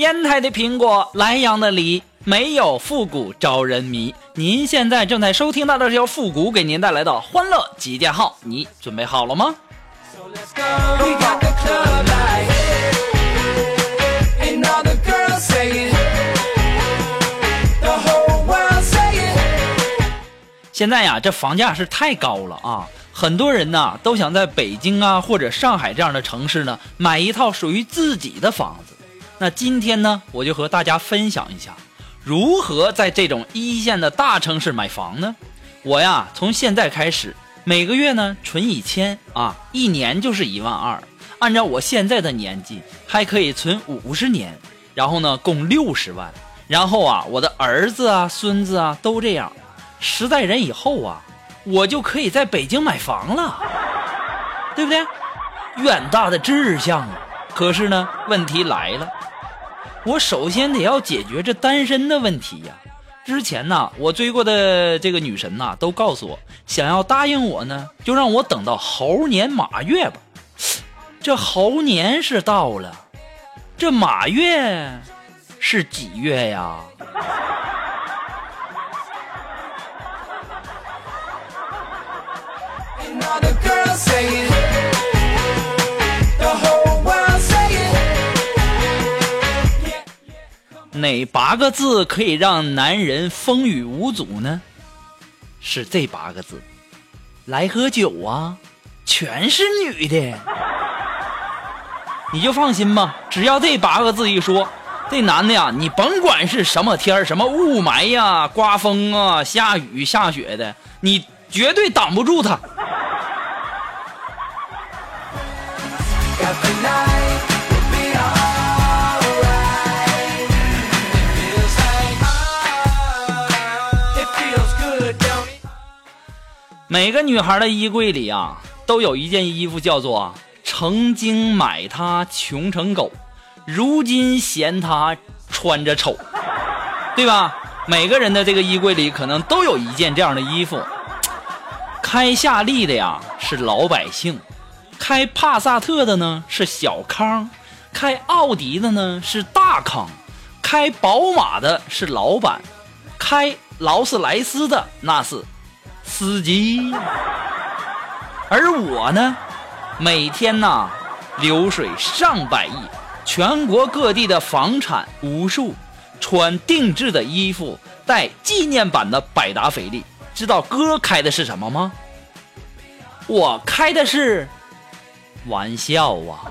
烟台的苹果，莱阳的梨，没有复古招人迷。您现在正在收听到的是由复古给您带来的欢乐集结号，你准备好了吗？So let's go. We got the club light. And all the girls say it. The whole world say it. 现在呀，这房价是太高了啊！很多人呢都想在北京啊或者上海这样的城市呢买一套属于自己的房子。那今天呢，我就和大家分享一下，如何在这种一线的大城市买房呢？我呀，从现在开始，每个月呢存一千啊，一年就是一万二。按照我现在的年纪，还可以存五十年，然后呢共六十万。然后啊，我的儿子啊、孙子啊都这样。十代人以后啊，我就可以在北京买房了，对不对？远大的志向啊！可是呢，问题来了，我首先得要解决这单身的问题呀。之前呢，我追过的这个女神呐，都告诉我，想要答应我呢，就让我等到猴年马月吧。这猴年是到了，这马月是几月呀？哪八个字可以让男人风雨无阻呢？是这八个字，来喝酒啊，全是女的。你就放心吧，只要这八个字一说，这男的呀，你甭管是什么天儿什么雾霾呀、刮风啊、下雨下雪的，你绝对挡不住他。每个女孩的衣柜里啊，都有一件衣服叫做“曾经买它穷成狗，如今嫌它穿着丑”，对吧？每个人的这个衣柜里可能都有一件这样的衣服。开夏利的呀是老百姓，开帕萨特的呢是小康，开奥迪的呢是大康，开宝马的是老板，开劳斯莱斯的那是司机。而我呢，每天呐流水上百亿，全国各地的房产无数，穿定制的衣服，带纪念版的百达翡丽。知道哥开的是什么吗？我开的是玩笑啊！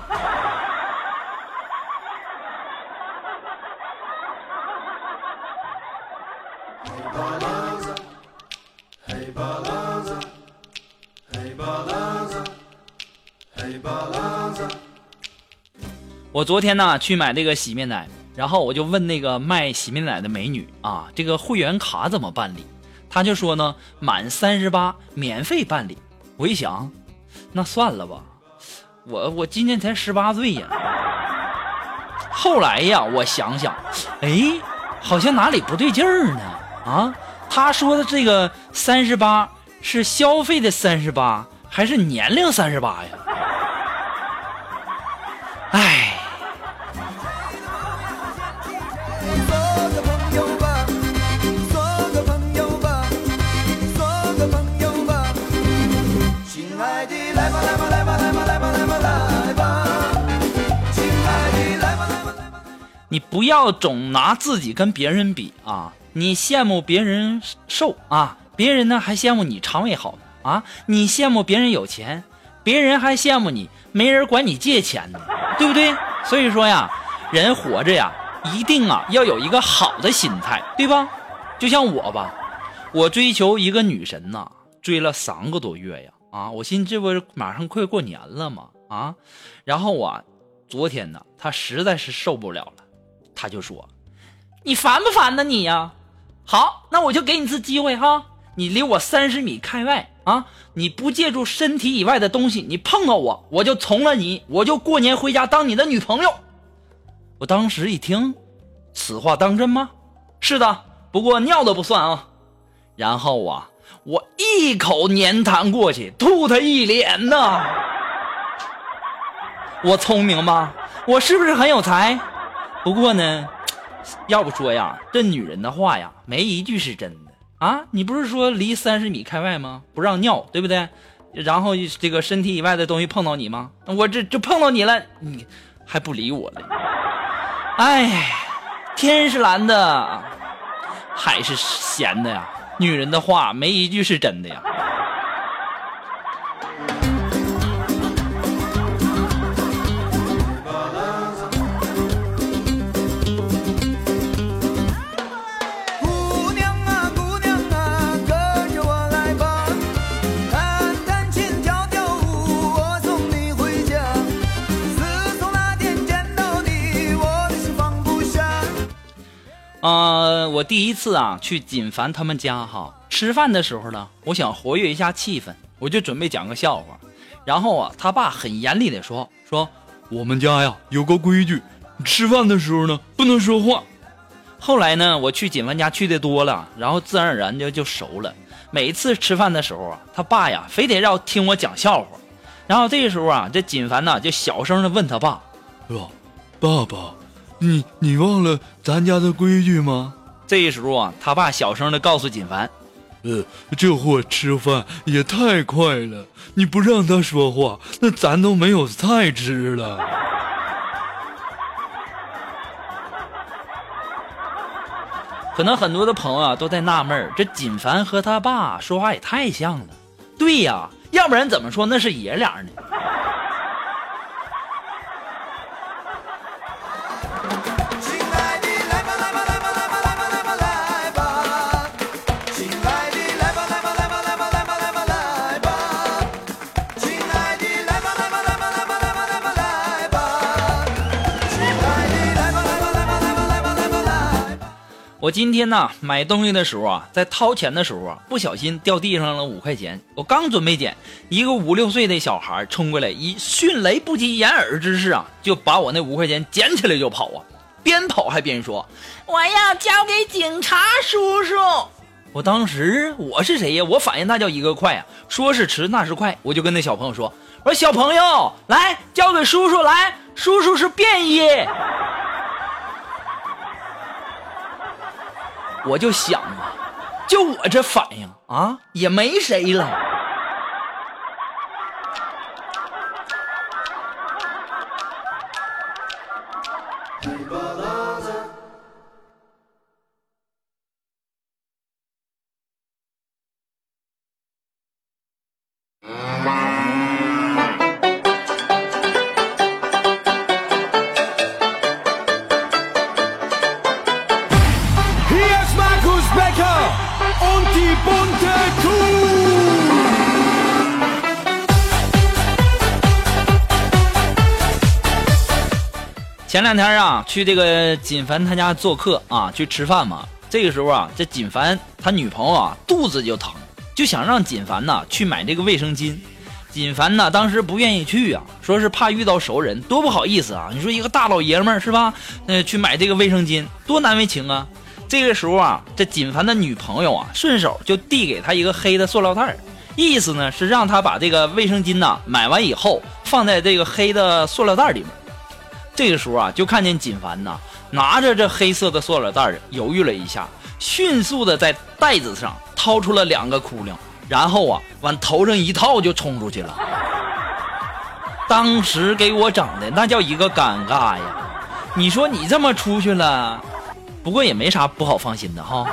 我昨天呢去买那个洗面奶，然后我就问那个卖洗面奶的美女啊，这个会员卡怎么办理？她就说呢，满三十八免费办理。我一想，那算了吧，我我今年才十八岁呀。后来呀，我想想，哎，好像哪里不对劲儿呢？啊，他说的这个三十八是消费的三十八，还是年龄三十八呀？哎。你不要总拿自己跟别人比啊！你羡慕别人瘦啊，别人呢还羡慕你肠胃好啊！你羡慕别人有钱，别人还羡慕你没人管你借钱呢，对不对？所以说呀，人活着呀，一定啊要有一个好的心态，对吧？就像我吧，我追求一个女神呐，追了三个多月呀，啊，我寻思这不是马上快过年了吗？啊，然后啊，昨天呢，她实在是受不了了。他就说：“你烦不烦呢你呀？好，那我就给你次机会哈，你离我三十米开外啊，你不借助身体以外的东西，你碰到我，我就从了你，我就过年回家当你的女朋友。”我当时一听，此话当真吗？是的，不过尿的不算啊。然后啊，我一口粘痰过去，吐他一脸呐。我聪明吗？我是不是很有才？不过呢，要不说呀，这女人的话呀，没一句是真的啊。你不是说离三十米开外吗？不让尿，对不对？然后这个身体以外的东西碰到你吗？我这就碰到你了，你还不理我了？哎，天是蓝的，海是咸的呀。女人的话没一句是真的呀。我第一次啊去锦凡他们家哈吃饭的时候呢，我想活跃一下气氛，我就准备讲个笑话。然后啊，他爸很严厉的说说我们家呀有个规矩，吃饭的时候呢不能说话。后来呢，我去锦凡家去的多了，然后自然而然就就熟了。每次吃饭的时候啊，他爸呀非得要听我讲笑话。然后这个时候啊，这锦凡呢就小声的问他爸是吧？爸爸，你你忘了咱家的规矩吗？这时候啊，他爸小声的告诉锦凡呃，这货吃饭也太快了，你不让他说话，那咱都没有菜吃了。可能很多的朋友啊都在纳闷儿，这锦凡和他爸说话也太像了。对呀，要不然怎么说那是爷俩呢？我今天呢买东西的时候啊，在掏钱的时候啊，不小心掉地上了五块钱。我刚准备捡，一个五六岁的小孩冲过来，以迅雷不及掩耳之势啊，就把我那五块钱捡起来就跑啊，边跑还边说：“我要交给警察叔叔。”我当时我是谁呀？我反应那叫一个快啊！说是迟那是快，我就跟那小朋友说：“我说小朋友，来交给叔叔，来，叔叔是便衣。”我就想啊，就我这反应啊，也没谁了。前两天啊，去这个锦凡他家做客啊，去吃饭嘛。这个时候啊，这锦凡他女朋友啊肚子就疼，就想让锦凡呐去买这个卫生巾。锦凡呢当时不愿意去啊，说是怕遇到熟人，多不好意思啊。你说一个大老爷们儿是吧？呃，去买这个卫生巾，多难为情啊。这个时候啊，这锦凡的女朋友啊，顺手就递给他一个黑的塑料袋儿，意思呢是让他把这个卫生巾呐买完以后放在这个黑的塑料袋里面。这个时候啊，就看见锦凡呐拿着这黑色的塑料袋儿，犹豫了一下，迅速的在袋子上掏出了两个窟窿，然后啊往头上一套就冲出去了。当时给我整的那叫一个尴尬呀！你说你这么出去了，不过也没啥不好放心的哈。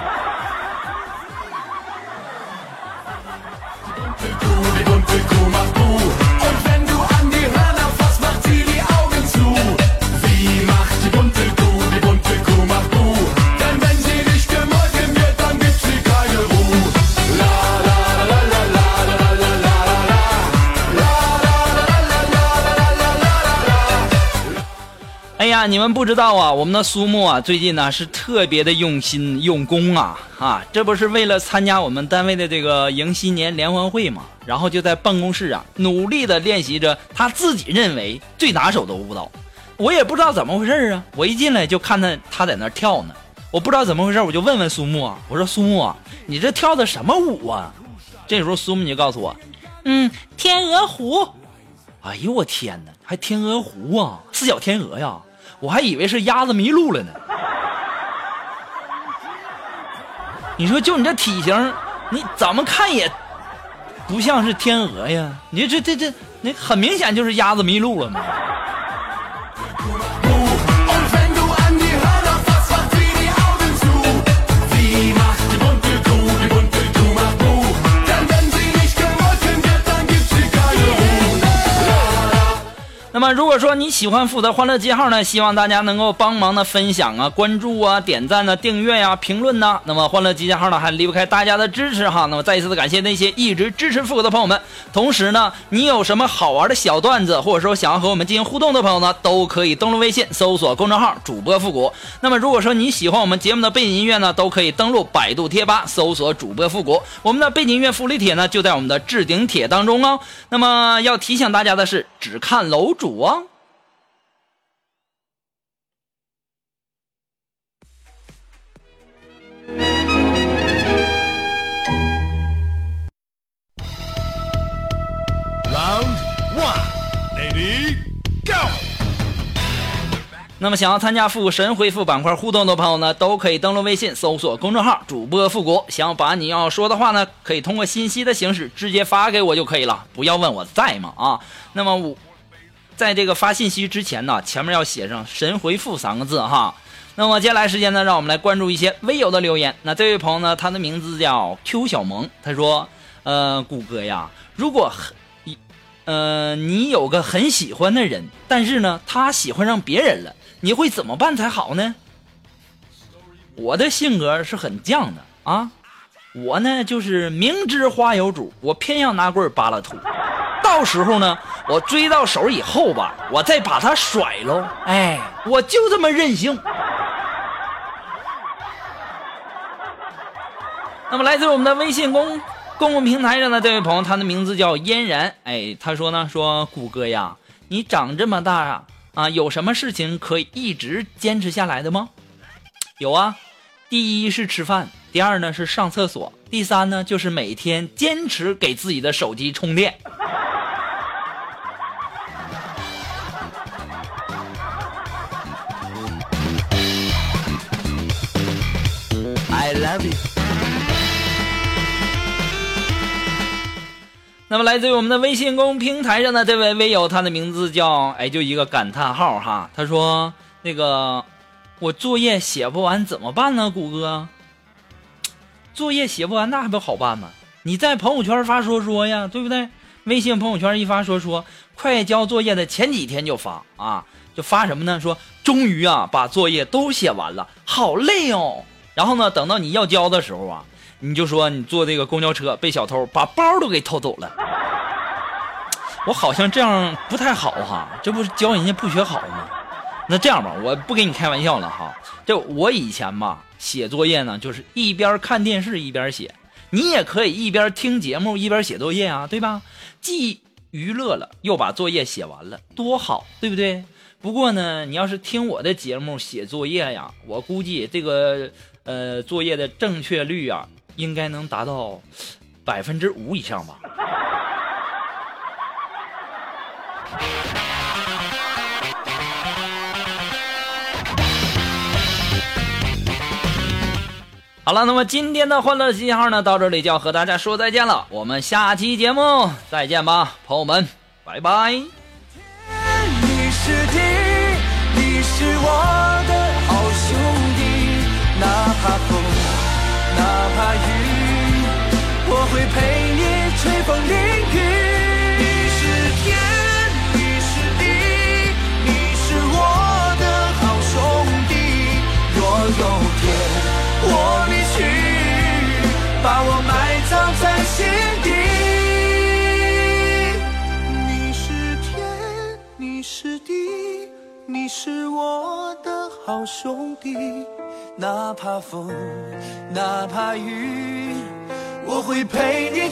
你们不知道啊，我们的苏木啊，最近呢是特别的用心用功啊啊！这不是为了参加我们单位的这个迎新年联欢会嘛，然后就在办公室啊努力的练习着他自己认为最拿手的舞蹈。我也不知道怎么回事啊，我一进来就看他他在那儿跳呢，我不知道怎么回事，我就问问苏木啊，我说苏木啊，你这跳的什么舞啊？这时候苏木就告诉我，嗯，天鹅湖。哎呦我天哪，还天鹅湖啊，四脚天鹅呀！我还以为是鸭子迷路了呢。你说就你这体型，你怎么看也不像是天鹅呀？你这这这，你很明显就是鸭子迷路了嘛。么，如果说你喜欢复的欢乐记号呢，希望大家能够帮忙的分享啊、关注啊、点赞呢、订阅呀、评论呐。那么，欢乐集结号呢还离不开大家的支持哈。那么，再一次的感谢那些一直支持复古的朋友们。同时呢，你有什么好玩的小段子，或者说想要和我们进行互动的朋友呢，都可以登录微信搜索公众号主播复古。那么，如果说你喜欢我们节目的背景音乐呢，都可以登录百度贴吧搜索主播复古。我们的背景音乐福利帖呢就在我们的置顶帖当中哦。那么要提醒大家的是，只看楼主哦。Round one, lady, go! 那么想要参加复古神回复板块互动的朋友呢，都可以登录微信搜索公众号主播复古。想要把你要说的话呢，可以通过信息的形式直接发给我就可以了，不要问我在吗啊？那么我在这个发信息之前呢，前面要写上“神回复”三个字哈。那么接下来时间呢，让我们来关注一些微友的留言。那这位朋友呢，他的名字叫 Q 小萌，他说：“呃，谷歌呀，如果很呃，你有个很喜欢的人，但是呢，他喜欢上别人了，你会怎么办才好呢？我的性格是很犟的啊，我呢就是明知花有主，我偏要拿棍扒拉土。到时候呢，我追到手以后吧，我再把他甩喽。哎，我就这么任性。那么来自我们的微信公公共平台上的这位朋友，他的名字叫嫣然。哎，他说呢，说谷歌呀，你长这么大啊，啊，有什么事情可以一直坚持下来的吗？有啊，第一是吃饭，第二呢是上厕所，第三呢就是每天坚持给自己的手机充电。那么来自于我们的微信公平台上的这位微友，他的名字叫哎，就一个感叹号哈。他说：“那个我作业写不完怎么办呢？谷歌，作业写不完那还不好办吗？你在朋友圈发说说呀，对不对？微信朋友圈一发说说，快交作业的前几天就发啊，就发什么呢？说终于啊把作业都写完了，好累哦。然后呢，等到你要交的时候啊。”你就说你坐这个公交车被小偷把包都给偷走了，我好像这样不太好哈，这不是教人家不学好吗？那这样吧，我不跟你开玩笑了哈，这我以前吧写作业呢，就是一边看电视一边写，你也可以一边听节目一边写作业啊，对吧？既娱乐了，又把作业写完了，多好，对不对？不过呢，你要是听我的节目写作业呀，我估计这个呃作业的正确率啊。应该能达到百分之五以上吧。好了，那么今天的欢乐信号呢，到这里就要和大家说再见了。我们下期节目再见吧，朋友们，拜拜。会陪你吹风淋雨。你是天，你是地，你是我的好兄弟。若有天我离去，把我埋葬在心底。你是天，你是地，你是我我的好兄弟，哪怕风，哪怕雨，我会陪你